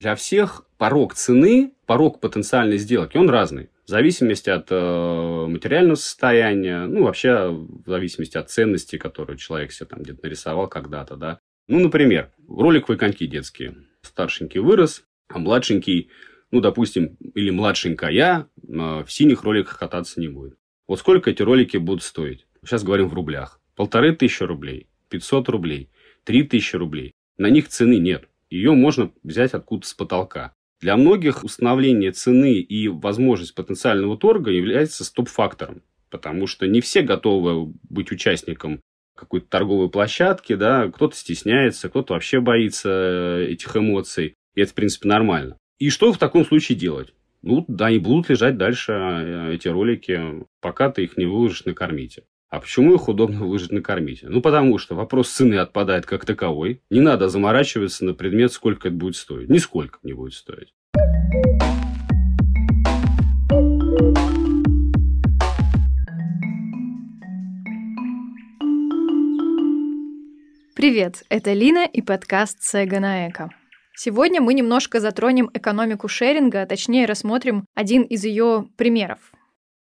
Для всех порог цены, порог потенциальной сделки, он разный. В зависимости от э, материального состояния, ну, вообще в зависимости от ценностей, которые человек себе там где-то нарисовал когда-то, да. Ну, например, роликовые коньки детские. Старшенький вырос, а младшенький, ну, допустим, или младшенькая э, в синих роликах кататься не будет. Вот сколько эти ролики будут стоить? Сейчас говорим в рублях. Полторы тысячи рублей, 500 рублей, три тысячи рублей. На них цены нет ее можно взять откуда-то с потолка. Для многих установление цены и возможность потенциального торга является стоп-фактором, потому что не все готовы быть участником какой-то торговой площадки, да, кто-то стесняется, кто-то вообще боится э, этих эмоций, и это, в принципе, нормально. И что в таком случае делать? Ну, да, они будут лежать дальше, э, эти ролики, пока ты их не выложишь на кормите. А почему их удобно выложить на кормите? Ну, потому что вопрос цены отпадает как таковой. Не надо заморачиваться на предмет, сколько это будет стоить. Нисколько не будет стоить. Привет, это Лина и подкаст Сега на Эко. Сегодня мы немножко затронем экономику шеринга, а точнее рассмотрим один из ее примеров.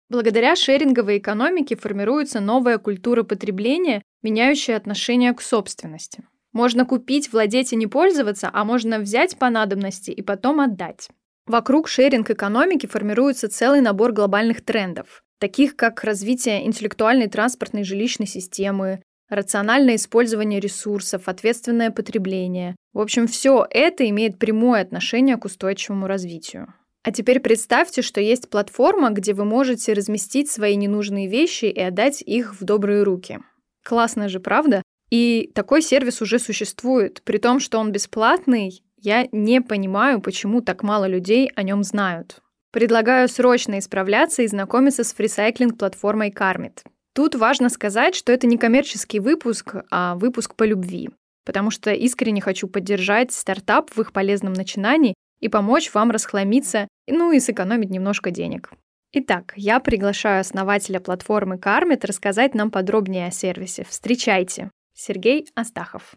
Благодаря шеринговой экономике формируется новая культура потребления, меняющая отношение к собственности. Можно купить, владеть и не пользоваться, а можно взять по надобности и потом отдать. Вокруг шеринг-экономики формируется целый набор глобальных трендов, таких как развитие интеллектуальной транспортной жилищной системы, рациональное использование ресурсов, ответственное потребление. В общем, все это имеет прямое отношение к устойчивому развитию. А теперь представьте, что есть платформа, где вы можете разместить свои ненужные вещи и отдать их в добрые руки. Классно же, правда? И такой сервис уже существует. При том, что он бесплатный, я не понимаю, почему так мало людей о нем знают. Предлагаю срочно исправляться и знакомиться с фрисайклинг-платформой Кармит. Тут важно сказать, что это не коммерческий выпуск, а выпуск по любви. Потому что искренне хочу поддержать стартап в их полезном начинании и помочь вам расхламиться, ну и сэкономить немножко денег. Итак, я приглашаю основателя платформы Кармит рассказать нам подробнее о сервисе. Встречайте, Сергей Астахов.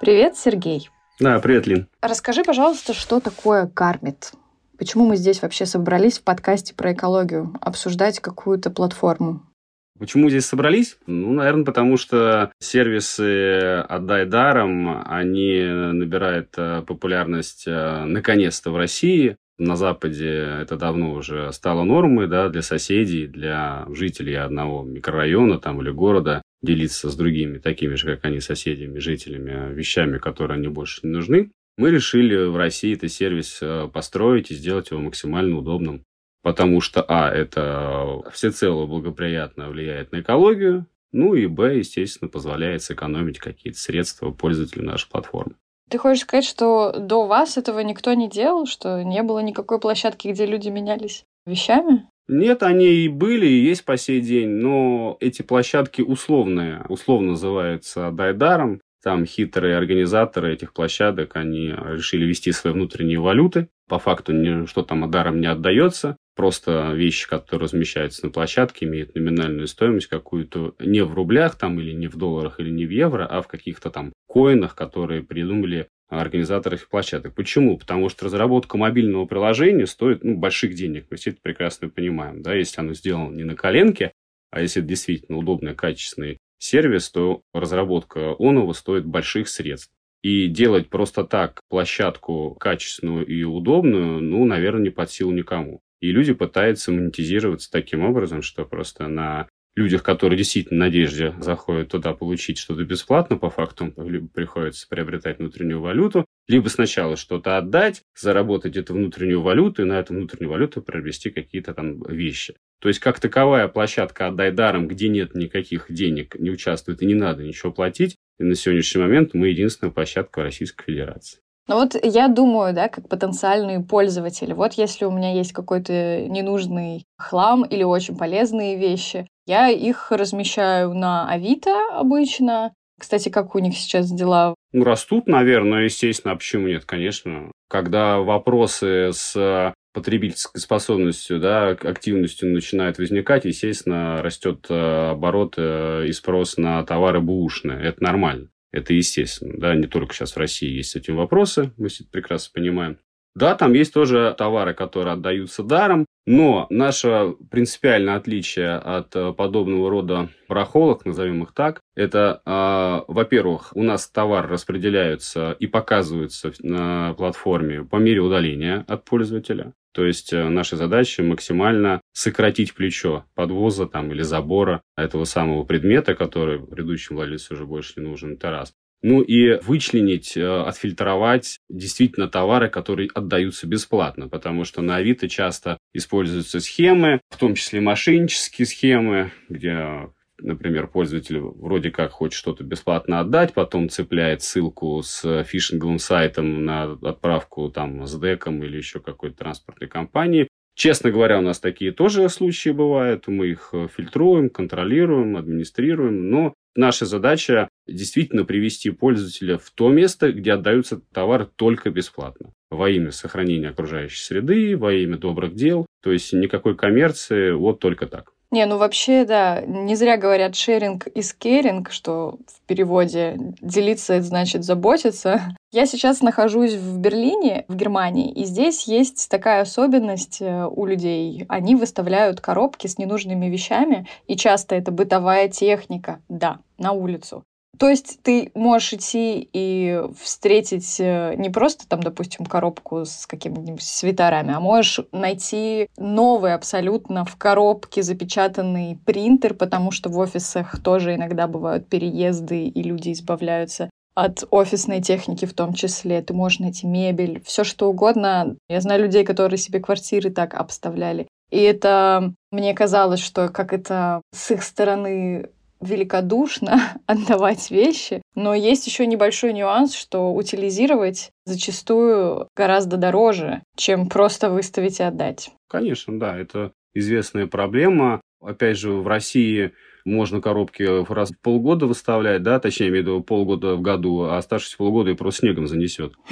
Привет, Сергей. Да, привет, Лин. Расскажи, пожалуйста, что такое Кармит? Почему мы здесь вообще собрались в подкасте про экологию обсуждать какую-то платформу? Почему здесь собрались? Ну, наверное, потому что сервисы «Отдай даром», они набирают э, популярность э, наконец-то в России. На Западе это давно уже стало нормой да, для соседей, для жителей одного микрорайона там, или города делиться с другими, такими же, как они, соседями, жителями, вещами, которые они больше не нужны. Мы решили в России этот сервис э, построить и сделать его максимально удобным потому что, а, это всецело благоприятно влияет на экологию, ну и, б, естественно, позволяет сэкономить какие-то средства пользователю нашей платформы. Ты хочешь сказать, что до вас этого никто не делал, что не было никакой площадки, где люди менялись вещами? Нет, они и были, и есть по сей день, но эти площадки условные, условно называются дайдаром. Там хитрые организаторы этих площадок, они решили вести свои внутренние валюты. По факту ничто там даром не отдается. Просто вещи, которые размещаются на площадке, имеют номинальную стоимость какую-то не в рублях там или не в долларах или не в евро, а в каких-то там коинах, которые придумали организаторы площадок. Почему? Потому что разработка мобильного приложения стоит ну, больших денег. Мы все это прекрасно понимаем. Да? Если оно сделано не на коленке, а если это действительно удобный, качественный сервис, то разработка оного стоит больших средств. И делать просто так площадку качественную и удобную, ну, наверное, не под силу никому. И люди пытаются монетизироваться таким образом, что просто на людях, которые действительно надежде заходят туда получить что-то бесплатно, по факту либо приходится приобретать внутреннюю валюту, либо сначала что-то отдать, заработать эту внутреннюю валюту и на эту внутреннюю валюту приобрести какие-то там вещи. То есть, как таковая площадка «Отдай даром», где нет никаких денег, не участвует и не надо ничего платить, и на сегодняшний момент мы единственная площадка в Российской Федерации. Ну вот я думаю, да, как потенциальные пользователи, вот если у меня есть какой-то ненужный хлам или очень полезные вещи, я их размещаю на Авито обычно. Кстати, как у них сейчас дела? Ну, растут, наверное, естественно. А почему нет? Конечно. Когда вопросы с потребительской способностью, да, активностью начинает возникать, естественно, растет э, оборот э, и спрос на товары бушные. Это нормально. Это естественно. Да, не только сейчас в России есть с этим вопросы, мы все это прекрасно понимаем. Да, там есть тоже товары, которые отдаются даром, но наше принципиальное отличие от э, подобного рода барахолок, назовем их так, это, э, во-первых, у нас товар распределяется и показывается на платформе по мере удаления от пользователя. То есть э, наша задача максимально сократить плечо подвоза там, или забора этого самого предмета, который предыдущему владельцу уже больше не нужен. Это раз. Ну и вычленить, э, отфильтровать действительно товары, которые отдаются бесплатно, потому что на Авито часто используются схемы, в том числе мошеннические схемы, где например, пользователь вроде как хочет что-то бесплатно отдать, потом цепляет ссылку с фишинговым сайтом на отправку там с деком или еще какой-то транспортной компании. Честно говоря, у нас такие тоже случаи бывают. Мы их э, фильтруем, контролируем, администрируем. Но наша задача действительно привести пользователя в то место, где отдаются товары только бесплатно. Во имя сохранения окружающей среды, во имя добрых дел. То есть никакой коммерции, вот только так. Не, ну вообще, да, не зря говорят шеринг и скеринг, что в переводе делиться это значит заботиться. Я сейчас нахожусь в Берлине, в Германии, и здесь есть такая особенность э, у людей. Они выставляют коробки с ненужными вещами, и часто это бытовая техника, да, на улицу. То есть ты можешь идти и встретить э, не просто там, допустим, коробку с какими-нибудь свитерами, а можешь найти новый абсолютно в коробке запечатанный принтер, потому что в офисах тоже иногда бывают переезды, и люди избавляются от офисной техники в том числе. Ты можешь найти мебель, все что угодно. Я знаю людей, которые себе квартиры так обставляли. И это мне казалось, что как это с их стороны великодушно отдавать вещи, но есть еще небольшой нюанс, что утилизировать зачастую гораздо дороже, чем просто выставить и отдать. Конечно, да, это известная проблема. Опять же, в России можно коробки раз в полгода выставлять, да, точнее, я имею в виду полгода в году, а оставшись полгода и просто снегом занесет.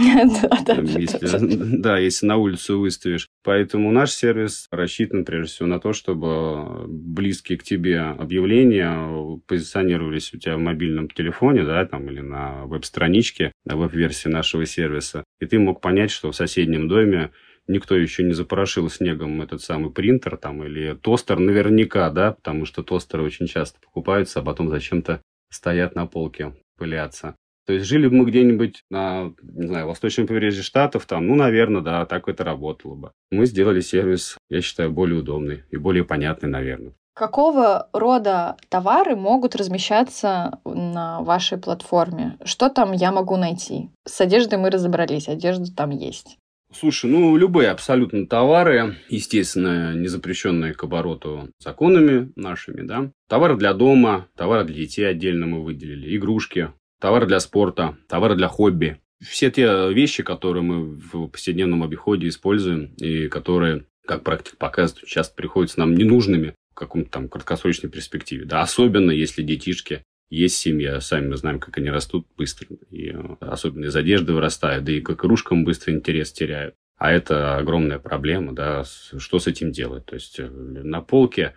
Да, если на улицу выставишь. Поэтому наш сервис рассчитан, прежде всего, на то, чтобы близкие к тебе объявления позиционировались у тебя в мобильном телефоне, да, там, или на веб-страничке, на веб-версии нашего сервиса. И ты мог понять, что в соседнем доме никто еще не запорошил снегом этот самый принтер там или тостер наверняка, да, потому что тостеры очень часто покупаются, а потом зачем-то стоят на полке, пылятся. То есть жили бы мы где-нибудь на, не знаю, восточном побережье Штатов, там, ну, наверное, да, так это работало бы. Мы сделали сервис, я считаю, более удобный и более понятный, наверное. Какого рода товары могут размещаться на вашей платформе? Что там я могу найти? С одеждой мы разобрались, одежда там есть. Слушай, ну, любые абсолютно товары, естественно, не запрещенные к обороту законами нашими, да. Товары для дома, товары для детей отдельно мы выделили, игрушки, товары для спорта, товары для хобби. Все те вещи, которые мы в повседневном обиходе используем и которые, как практика показывает, часто приходятся нам ненужными в каком-то там краткосрочной перспективе. Да, особенно если детишки есть семья, сами мы знаем, как они растут быстро. И э, особенно из одежды вырастают, да и к игрушкам быстро интерес теряют. А это огромная проблема, да, что с этим делать? То есть, э, на полке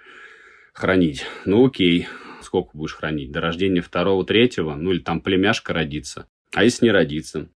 хранить, ну окей, сколько будешь хранить? До рождения второго, третьего, ну или там племяшка родится. А если не родится?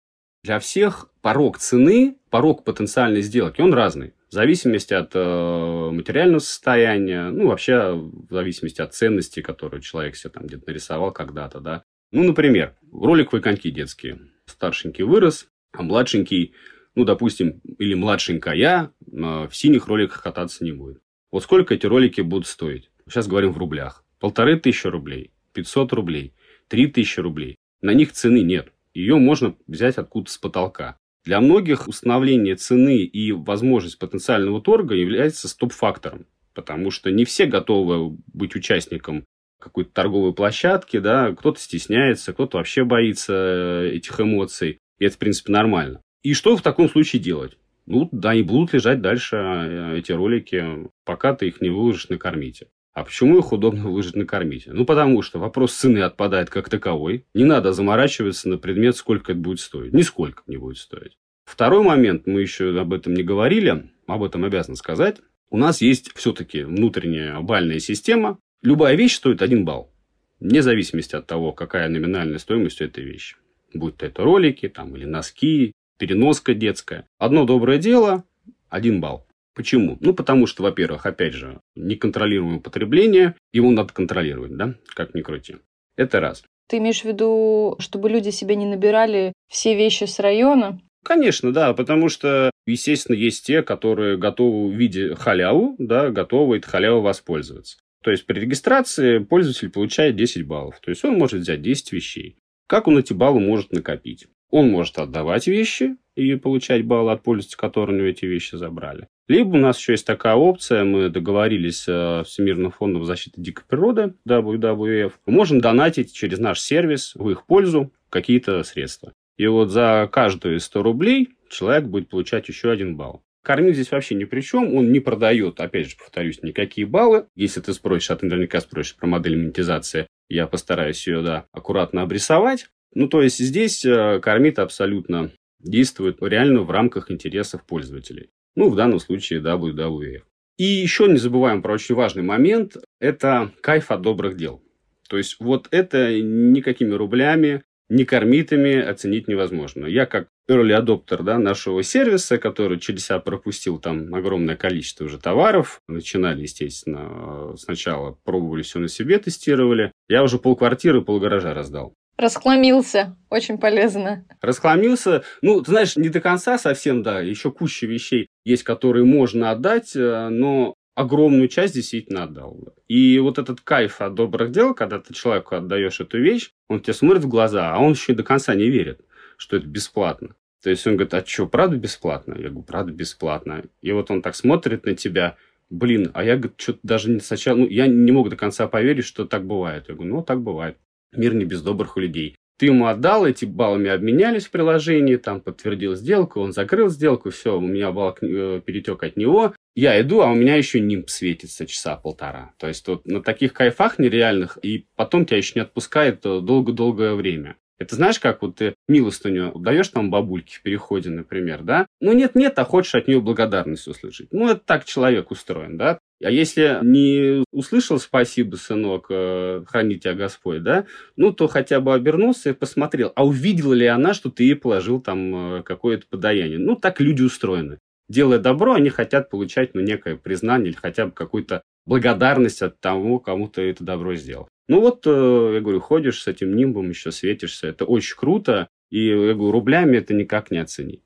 Для всех порог цены, порог потенциальной сделки, он разный. В зависимости от э, материального состояния, ну, вообще в зависимости от ценности, которую человек себе там где-то нарисовал когда-то, да. Ну, например, роликовые коньки детские. Старшенький вырос, а младшенький, ну, допустим, или младшенькая э, в синих роликах кататься не будет. Вот сколько эти ролики будут стоить? Сейчас говорим в рублях. Полторы тысячи рублей, 500 рублей, три тысячи рублей. На них цены нет. Ее можно взять откуда-то с потолка. Для многих установление цены и возможность потенциального торга является стоп-фактором, потому что не все готовы быть участником какой-то торговой площадки, да, кто-то стесняется, кто-то вообще боится э, этих эмоций, и это, в принципе, нормально. И что в таком случае делать? Ну, да, они будут лежать дальше, э, эти ролики, пока ты их не выложишь на кормите. А почему их удобно выложить на кормите? Ну, потому что вопрос цены отпадает как таковой. Не надо заморачиваться на предмет, сколько это будет стоить. Нисколько не будет стоить. Второй момент, мы еще об этом не говорили, об этом обязан сказать. У нас есть все-таки внутренняя бальная система. Любая вещь стоит один балл. вне зависимости от того, какая номинальная стоимость у этой вещи. Будь то это ролики там, или носки, переноска детская. Одно доброе дело – один балл. Почему? Ну, потому что, во-первых, опять же, неконтролируемое потребление, его надо контролировать, да, как ни крути. Это раз. Ты имеешь в виду, чтобы люди себе не набирали все вещи с района? Конечно, да, потому что, естественно, есть те, которые готовы в виде халяву, да, готовы этой халяву воспользоваться. То есть при регистрации пользователь получает 10 баллов. То есть он может взять 10 вещей. Как он эти баллы может накопить? Он может отдавать вещи и получать баллы от пользователя, которые у него эти вещи забрали. Либо у нас еще есть такая опция, мы договорились с э, Всемирным фондом защиты дикой природы, WWF, мы можем донатить через наш сервис в их пользу какие-то средства. И вот за каждые 100 рублей человек будет получать еще один балл. Кормил здесь вообще ни при чем, он не продает, опять же, повторюсь, никакие баллы. Если ты спросишь, а ты наверняка спросишь про модель монетизации, я постараюсь ее, да, аккуратно обрисовать. Ну, то есть здесь э, кормит абсолютно действует реально в рамках интересов пользователей. Ну, в данном случае WWF. И еще не забываем про очень важный момент. Это кайф от добрых дел. То есть вот это никакими рублями, ни кормитами оценить невозможно. Я как early adopter да, нашего сервиса, который через себя пропустил там огромное количество уже товаров. Начинали, естественно, сначала пробовали все на себе, тестировали. Я уже полквартиры, полгаража раздал. Расхламился. Очень полезно. Расхламился. Ну, ты знаешь, не до конца совсем, да. Еще куча вещей есть, которые можно отдать, э, но огромную часть действительно отдал. И вот этот кайф от добрых дел, когда ты человеку отдаешь эту вещь, он тебе смотрит в глаза, а он еще до конца не верит, что это бесплатно. То есть он говорит, а что, правда бесплатно? Я говорю, правда бесплатно. И вот он так смотрит на тебя, блин, а я, говорит, что-то даже не сначала, ну, я не мог до конца поверить, что так бывает. Я говорю, ну, так бывает. Мир не без добрых людей. Ты ему отдал, эти баллами обменялись в приложении, там подтвердил сделку, он закрыл сделку, все, у меня балл э, перетек от него. Я иду, а у меня еще нимб светится часа полтора. То есть вот на таких кайфах нереальных, и потом тебя еще не отпускает э, долго-долгое время. Это знаешь, как вот ты милостыню даешь там бабульке в переходе, например, да? Ну, нет-нет, а хочешь от нее благодарность услышать. Ну, это так человек устроен, да? А если не услышал «спасибо, сынок, э, храни тебя Господь», да, ну, то хотя бы обернулся и посмотрел, а увидела ли она, что ты ей положил там э, какое-то подаяние. Ну, так люди устроены. Делая добро, они хотят получать, ну, некое признание или хотя бы какую-то благодарность от того, кому ты это добро сделал. Ну вот, э, я говорю, ходишь с этим нимбом, еще светишься, это очень круто, и, я говорю, рублями это никак не оценить.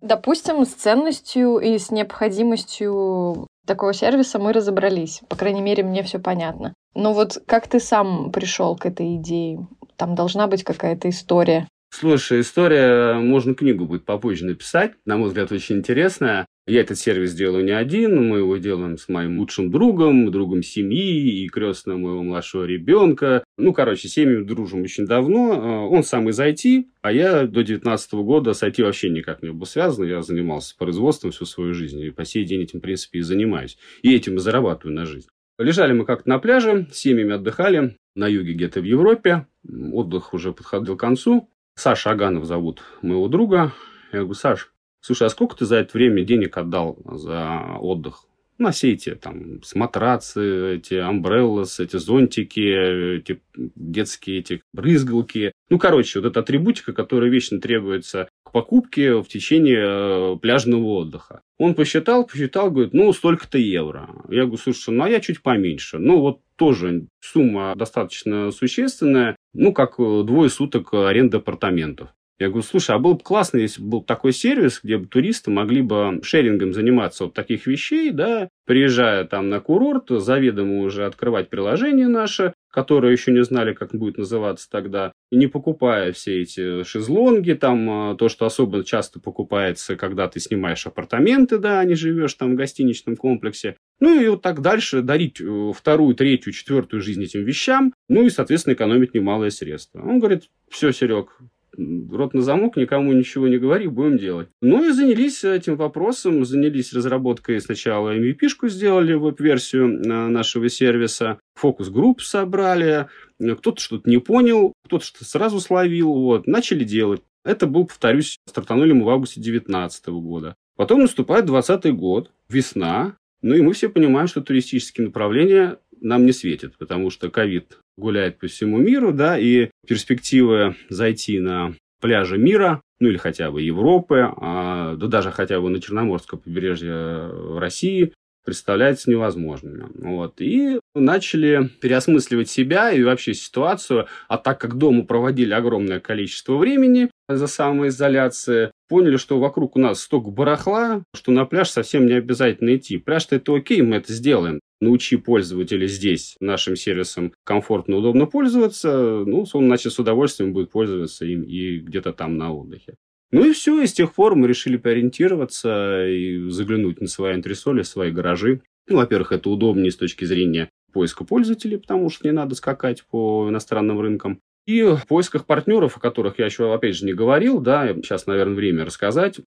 Допустим, с ценностью и с необходимостью такого сервиса мы разобрались. По крайней мере, мне все понятно. Но вот как ты сам пришел к этой идее? Там должна быть какая-то история. Слушай, история, можно книгу будет попозже написать, на мой взгляд, очень интересная. Я этот сервис делаю не один, мы его делаем с моим лучшим другом, другом семьи и крестным моего младшего ребенка. Ну, короче, семьями дружим очень давно. А, он сам из IT, а я до 19 года с IT вообще никак не был связан. Я занимался производством всю свою жизнь и по сей день этим, в принципе, и занимаюсь. И этим и зарабатываю на жизнь. Лежали мы как-то на пляже, с семьями отдыхали на юге где-то в Европе. Отдых уже подходил к концу. Саша Аганов зовут моего друга. Я говорю, Саш, слушай, а сколько ты за это время денег отдал за отдых? На все эти там матрацы, эти амбреллас, эти зонтики, эти детские эти брызгалки. Ну, короче, вот эта атрибутика, которая вечно требуется к покупке в течение э, пляжного отдыха. Он посчитал, посчитал, говорит, ну, столько-то евро. Я говорю, слушай, ну, а я чуть поменьше. Ну, вот тоже сумма достаточно существенная, ну, как э, двое суток аренды апартаментов. Я говорю, слушай, а было бы классно, если бы был такой сервис, где бы туристы могли бы шерингом заниматься вот таких вещей, да, приезжая там на курорт, заведомо уже открывать приложение наше, которые еще не знали, как будет называться тогда, не покупая все эти шезлонги, там, а, то, что особо часто покупается, когда ты снимаешь апартаменты, да, а не живешь там в гостиничном комплексе. Ну и вот так дальше дарить э, вторую, третью, четвертую жизнь этим вещам, ну и, соответственно, экономить немалые средства. Он говорит, все, Серег, рот на замок, никому ничего не говори, будем делать. Ну и занялись этим вопросом, занялись разработкой сначала MVP-шку сделали, веб-версию э, нашего сервиса, фокус-групп собрали, кто-то что-то не понял, кто-то что-то сразу словил, вот, начали делать. Это был, повторюсь, стартанули мы в августе 2019 года. Потом наступает 20 год, весна, ну и мы все понимаем, что туристические направления нам не светят, потому что ковид гуляет по всему миру, да, и перспективы зайти на пляжи мира, ну или хотя бы Европы, а, да даже хотя бы на Черноморское побережье России, представляется невозможными. Вот. И начали переосмысливать себя и вообще ситуацию. А так как дома проводили огромное количество времени за самоизоляции, поняли, что вокруг у нас столько барахла, что на пляж совсем не обязательно идти. Пляж-то это окей, мы это сделаем. Научи пользователя здесь нашим сервисом комфортно, удобно пользоваться, ну, он, значит, с удовольствием будет пользоваться им и где-то там на отдыхе. Ну и все, и с тех пор мы решили поориентироваться и заглянуть на свои антресоли, свои гаражи. Ну, во-первых, это удобнее с точки зрения поиска пользователей, потому что не надо скакать по иностранным рынкам. И в поисках партнеров, о которых я еще, опять же, не говорил, да, сейчас, наверное, время рассказать,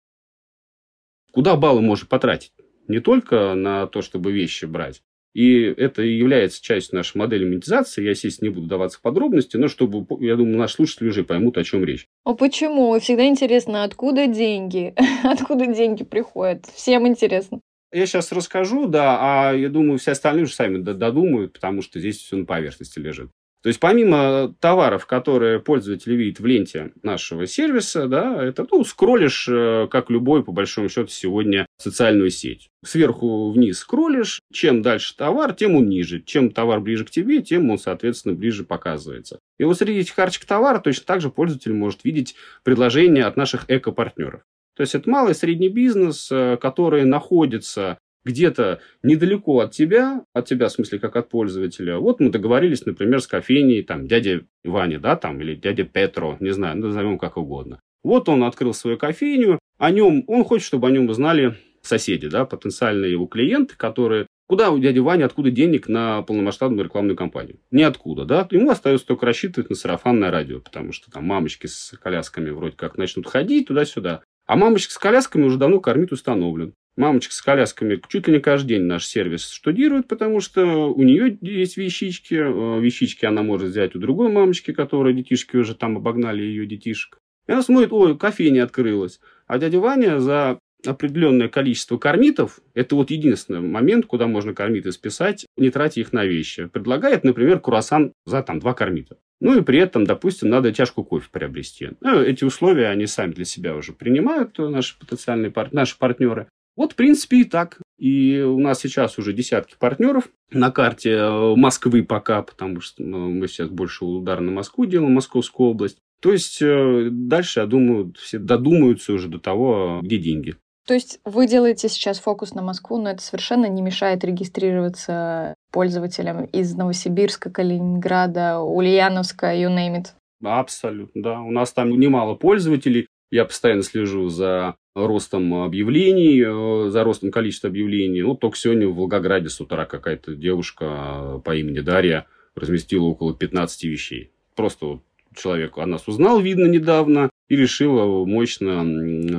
куда баллы можно потратить. Не только на то, чтобы вещи брать, и это и является частью нашей модели монетизации. Я, естественно, не буду даваться в подробности, но чтобы, я думаю, наши слушатели уже поймут, о чем речь. А почему? Всегда интересно, откуда деньги? откуда деньги приходят? Всем интересно. Я сейчас расскажу, да, а я думаю, все остальные уже сами додумают, потому что здесь все на поверхности лежит. То есть помимо товаров, которые пользователь видит в ленте нашего сервиса, да, это ну, скроллишь, э, как любой, по большому счету, сегодня социальную сеть. Сверху вниз скроллишь, чем дальше товар, тем он ниже. Чем товар ближе к тебе, тем он, соответственно, ближе показывается. И вот среди этих карточек товара точно так же пользователь может видеть предложения от наших эко-партнеров. То есть это малый и средний бизнес, э, который находится где-то недалеко от тебя, от тебя, в смысле, как от пользователя. Вот мы договорились, например, с кофейней, там, дядя Ваня, да, там, или дядя Петро, не знаю, назовем как угодно. Вот он открыл свою кофейню, о нем, он хочет, чтобы о нем узнали соседи, да, потенциальные его клиенты, которые Куда у дяди Вани, откуда денег на полномасштабную рекламную кампанию? Ниоткуда, да? Ему остается только рассчитывать на сарафанное радио, потому что там мамочки с колясками вроде как начнут ходить туда-сюда. А мамочек с колясками уже давно кормить установлен. Мамочка с колясками чуть ли не каждый день наш сервис штудирует, потому что у нее есть вещички. Э, вещички она может взять у другой мамочки, которая детишки уже там обогнали ее детишек. И она смотрит, ой, кофейня открылась. А дядя Ваня за определенное количество кормитов, это вот единственный момент, куда можно кормиты списать, не тратя их на вещи. Предлагает, например, круассан за там два кормита. Ну и при этом, допустим, надо чашку кофе приобрести. Ну, эти условия они сами для себя уже принимают, наши потенциальные пар... наши партнеры. Вот, в принципе, и так. И у нас сейчас уже десятки партнеров на карте э, Москвы пока, потому что ну, мы сейчас больше удар на Москву делаем, Московскую область. То есть э, дальше, я думаю, все додумаются уже до того, где деньги. То есть вы делаете сейчас фокус на Москву, но это совершенно не мешает регистрироваться пользователям из Новосибирска, Калининграда, Ульяновска, you name it. Абсолютно, да. У нас там немало пользователей. Я постоянно слежу за ростом объявлений, э, за ростом количества объявлений. Ну, только сегодня в Волгограде с утра какая-то девушка э, по имени Дарья разместила около 15 вещей. Просто вот человек о нас узнал, видно, недавно, и решила мощно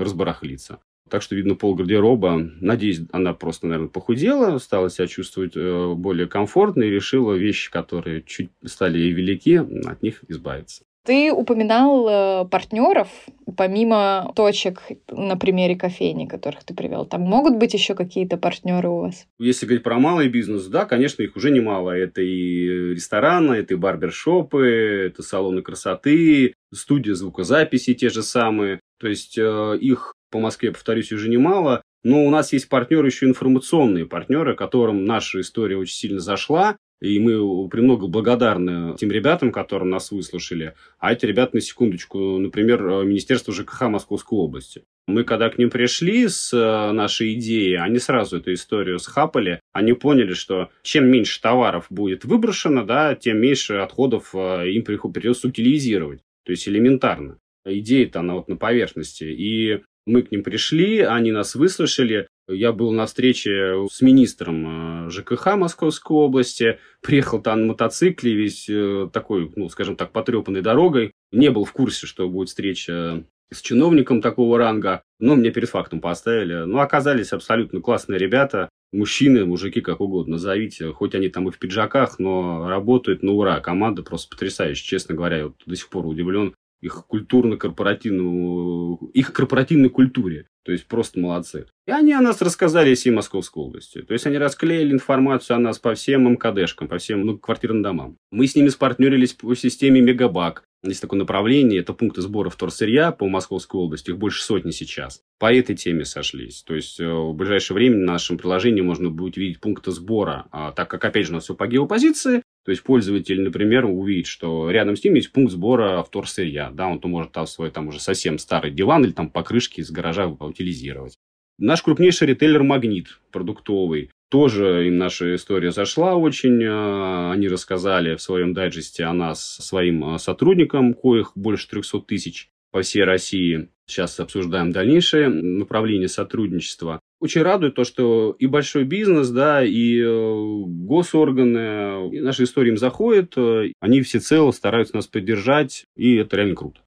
разбарахлиться. Так что, видно, пол гардероба. Надеюсь, она просто, наверное, похудела, стала себя чувствовать э, более комфортно и решила вещи, которые чуть стали ей велики, от них избавиться. Ты упоминал э, партнеров, помимо точек на примере кофейни, которых ты привел. Там могут быть еще какие-то партнеры у вас? Если говорить про малый бизнес, да, конечно, их уже немало. Это и рестораны, это и барбершопы, это салоны красоты, студии звукозаписи те же самые. То есть э, их по Москве, повторюсь, уже немало. Но у нас есть партнеры еще информационные партнеры, которым наша история очень сильно зашла. И мы премного благодарны тем ребятам, которые нас выслушали. А эти ребята, на секундочку, например, Министерство ЖКХ Московской области. Мы когда к ним пришли с э, нашей идеей, они сразу эту историю схапали. Они поняли, что чем меньше товаров будет выброшено, да, тем меньше отходов э, им придется утилизировать. То есть элементарно. Идея-то она вот на поверхности. И мы к ним пришли, они нас выслушали, я был на встрече с министром э, ЖКХ Московской области, приехал там на мотоцикле, весь э, такой, ну, скажем так, потрепанной дорогой. Не был в курсе, что будет встреча с чиновником такого ранга, но мне перед фактом поставили. Ну, оказались абсолютно классные ребята, мужчины, мужики, как угодно назовите, хоть они там и в пиджаках, но работают на ура. Команда просто потрясающая, честно говоря, я вот до сих пор удивлен их культурно-корпоративному, их корпоративной культуре. То есть просто молодцы. И они о нас рассказали всей Московской области. То есть они расклеили информацию о нас по всем МКДшкам, по всем ну, квартирным домам. Мы с ними спартнерились по системе Мегабак. Есть такое направление, это пункты сбора вторсырья по Московской области, их больше сотни сейчас. По этой теме сошлись. То есть, э, в ближайшее время в нашем приложении можно будет видеть пункты сбора, а, так как, опять же, у нас все по геопозиции, то есть, пользователь, например, увидит, что рядом с ним есть пункт сбора вторсырья. Да, он то может там свой там уже совсем старый диван или там покрышки из гаража утилизировать. Наш крупнейший ритейлер «Магнит» продуктовый. Тоже им наша история зашла очень. А, они рассказали в своем дайджесте о нас своим а, сотрудникам, коих больше 300 тысяч по всей России. Сейчас обсуждаем дальнейшее направление сотрудничества. Очень радует то, что и большой бизнес, да, и э, госорганы, и наша история им заходит, э, они всецело стараются нас поддержать, и это реально круто.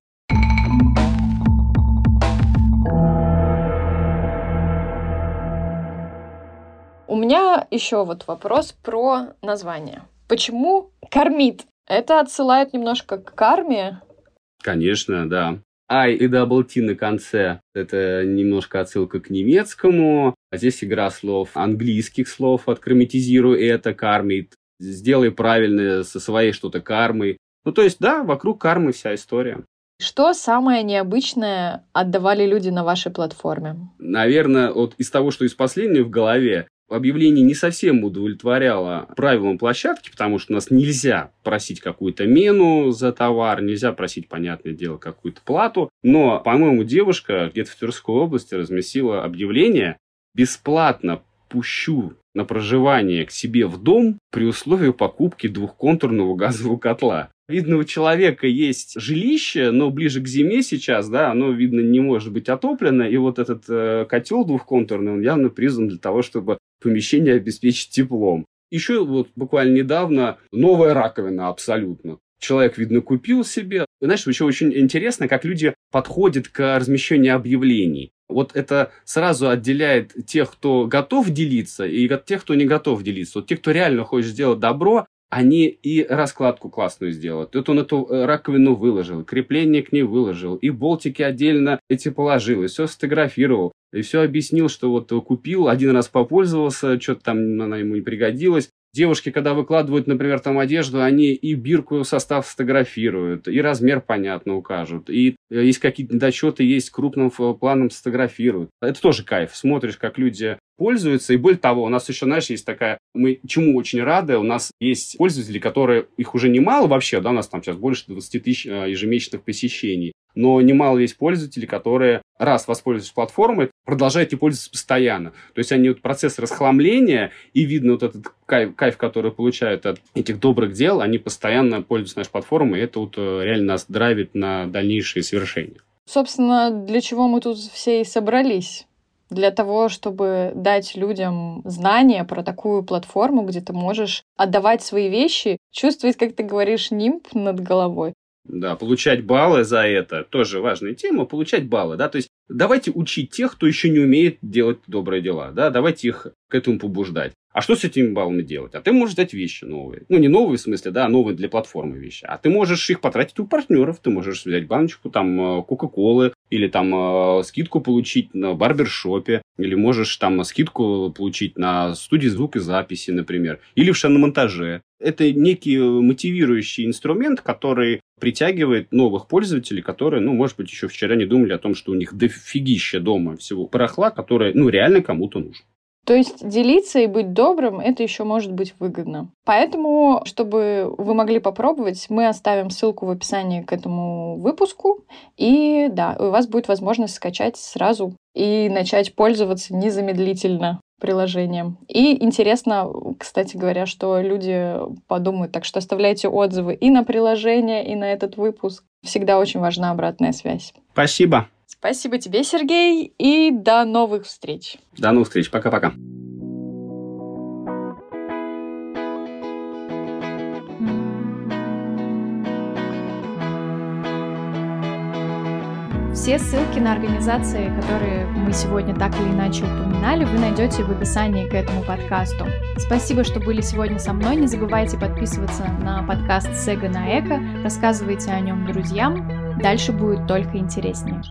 У меня еще вот вопрос про название. Почему кормит? Это отсылает немножко к карме. Конечно, да. I и double T на конце – это немножко отсылка к немецкому. А здесь игра слов, английских слов. Откроматизируй это, кармит. Сделай правильно со своей что-то кармой. Ну, то есть, да, вокруг кармы вся история. Что самое необычное отдавали люди на вашей платформе? Наверное, вот из того, что из последнего в голове, объявление не совсем удовлетворяло правилам площадки, потому что у нас нельзя просить какую-то мену за товар, нельзя просить, понятное дело, какую-то плату. Но, по-моему, девушка где-то в Тверской области разместила объявление «Бесплатно пущу на проживание к себе в дом при условии покупки двухконтурного газового котла». Видно, у человека есть жилище, но ближе к зиме сейчас, да, оно, видно, не может быть отоплено. И вот этот э, котел двухконтурный, он явно призван для того, чтобы помещение обеспечить теплом. Еще вот буквально недавно новая раковина абсолютно. Человек, видно, купил себе. И, знаешь, еще очень интересно, как люди подходят к размещению объявлений. Вот это сразу отделяет тех, кто готов делиться, и тех, кто не готов делиться. Вот те, кто реально хочет сделать добро, они и раскладку классную сделают. Тут он эту э, раковину выложил, крепление к ней выложил, и болтики отдельно эти положил, и все сфотографировал, и все объяснил, что вот купил, один раз попользовался, что-то там она ему не пригодилась, Девушки, когда выкладывают, например, там одежду, они и бирку состав сфотографируют, и размер, понятно, укажут. И э, есть какие-то недочеты, есть крупным планом сфотографируют. Это тоже кайф. Смотришь, как люди пользуются. И более того, у нас еще, знаешь, есть такая... Мы чему очень рады. У нас есть пользователи, которые... Их уже немало вообще, да, у нас там сейчас больше 20 тысяч э, ежемесячных посещений но немало есть пользователей, которые, раз воспользовались платформой, продолжают и пользоваться постоянно. То есть они вот процесс расхламления и видно вот этот кайф, кайф, который получают от этих добрых дел, они постоянно пользуются нашей платформой, и это вот э, реально нас драйвит на дальнейшие совершения. Собственно, для чего мы тут все и собрались? Для того, чтобы дать людям знания про такую платформу, где ты можешь отдавать свои вещи, чувствовать, как ты говоришь, нимб над головой. Да, получать баллы за это тоже важная тема, получать баллы, да, то есть давайте учить тех, кто еще не умеет делать добрые дела, да, давайте их к этому побуждать. А что с этими баллами делать? А ты можешь дать вещи новые. Ну, не новые в смысле, да, а новые для платформы вещи. А ты можешь их потратить у партнеров. Ты можешь взять баночку там э, Кока-Колы или там э, скидку получить на барбершопе. Или можешь там скидку получить на студии звукозаписи, например. Или в шиномонтаже. Это некий мотивирующий инструмент, который притягивает новых пользователей, которые, ну, может быть, еще вчера не думали о том, что у них дофигища дома всего барахла, которое, ну, реально кому-то нужно. То есть делиться и быть добрым, это еще может быть выгодно. Поэтому, чтобы вы могли попробовать, мы оставим ссылку в описании к этому выпуску. И да, у вас будет возможность скачать сразу и начать пользоваться незамедлительно приложением. И интересно, кстати говоря, что люди подумают. Так что оставляйте отзывы и на приложение, и на этот выпуск. Всегда очень важна обратная связь. Спасибо. Спасибо тебе, Сергей, и до новых встреч. До новых встреч. Пока-пока. Все ссылки на организации, которые мы сегодня так или иначе упоминали, вы найдете в описании к этому подкасту. Спасибо, что были сегодня со мной. Не забывайте подписываться на подкаст Сега на Эко, рассказывайте о нем друзьям. Дальше будет только интереснее.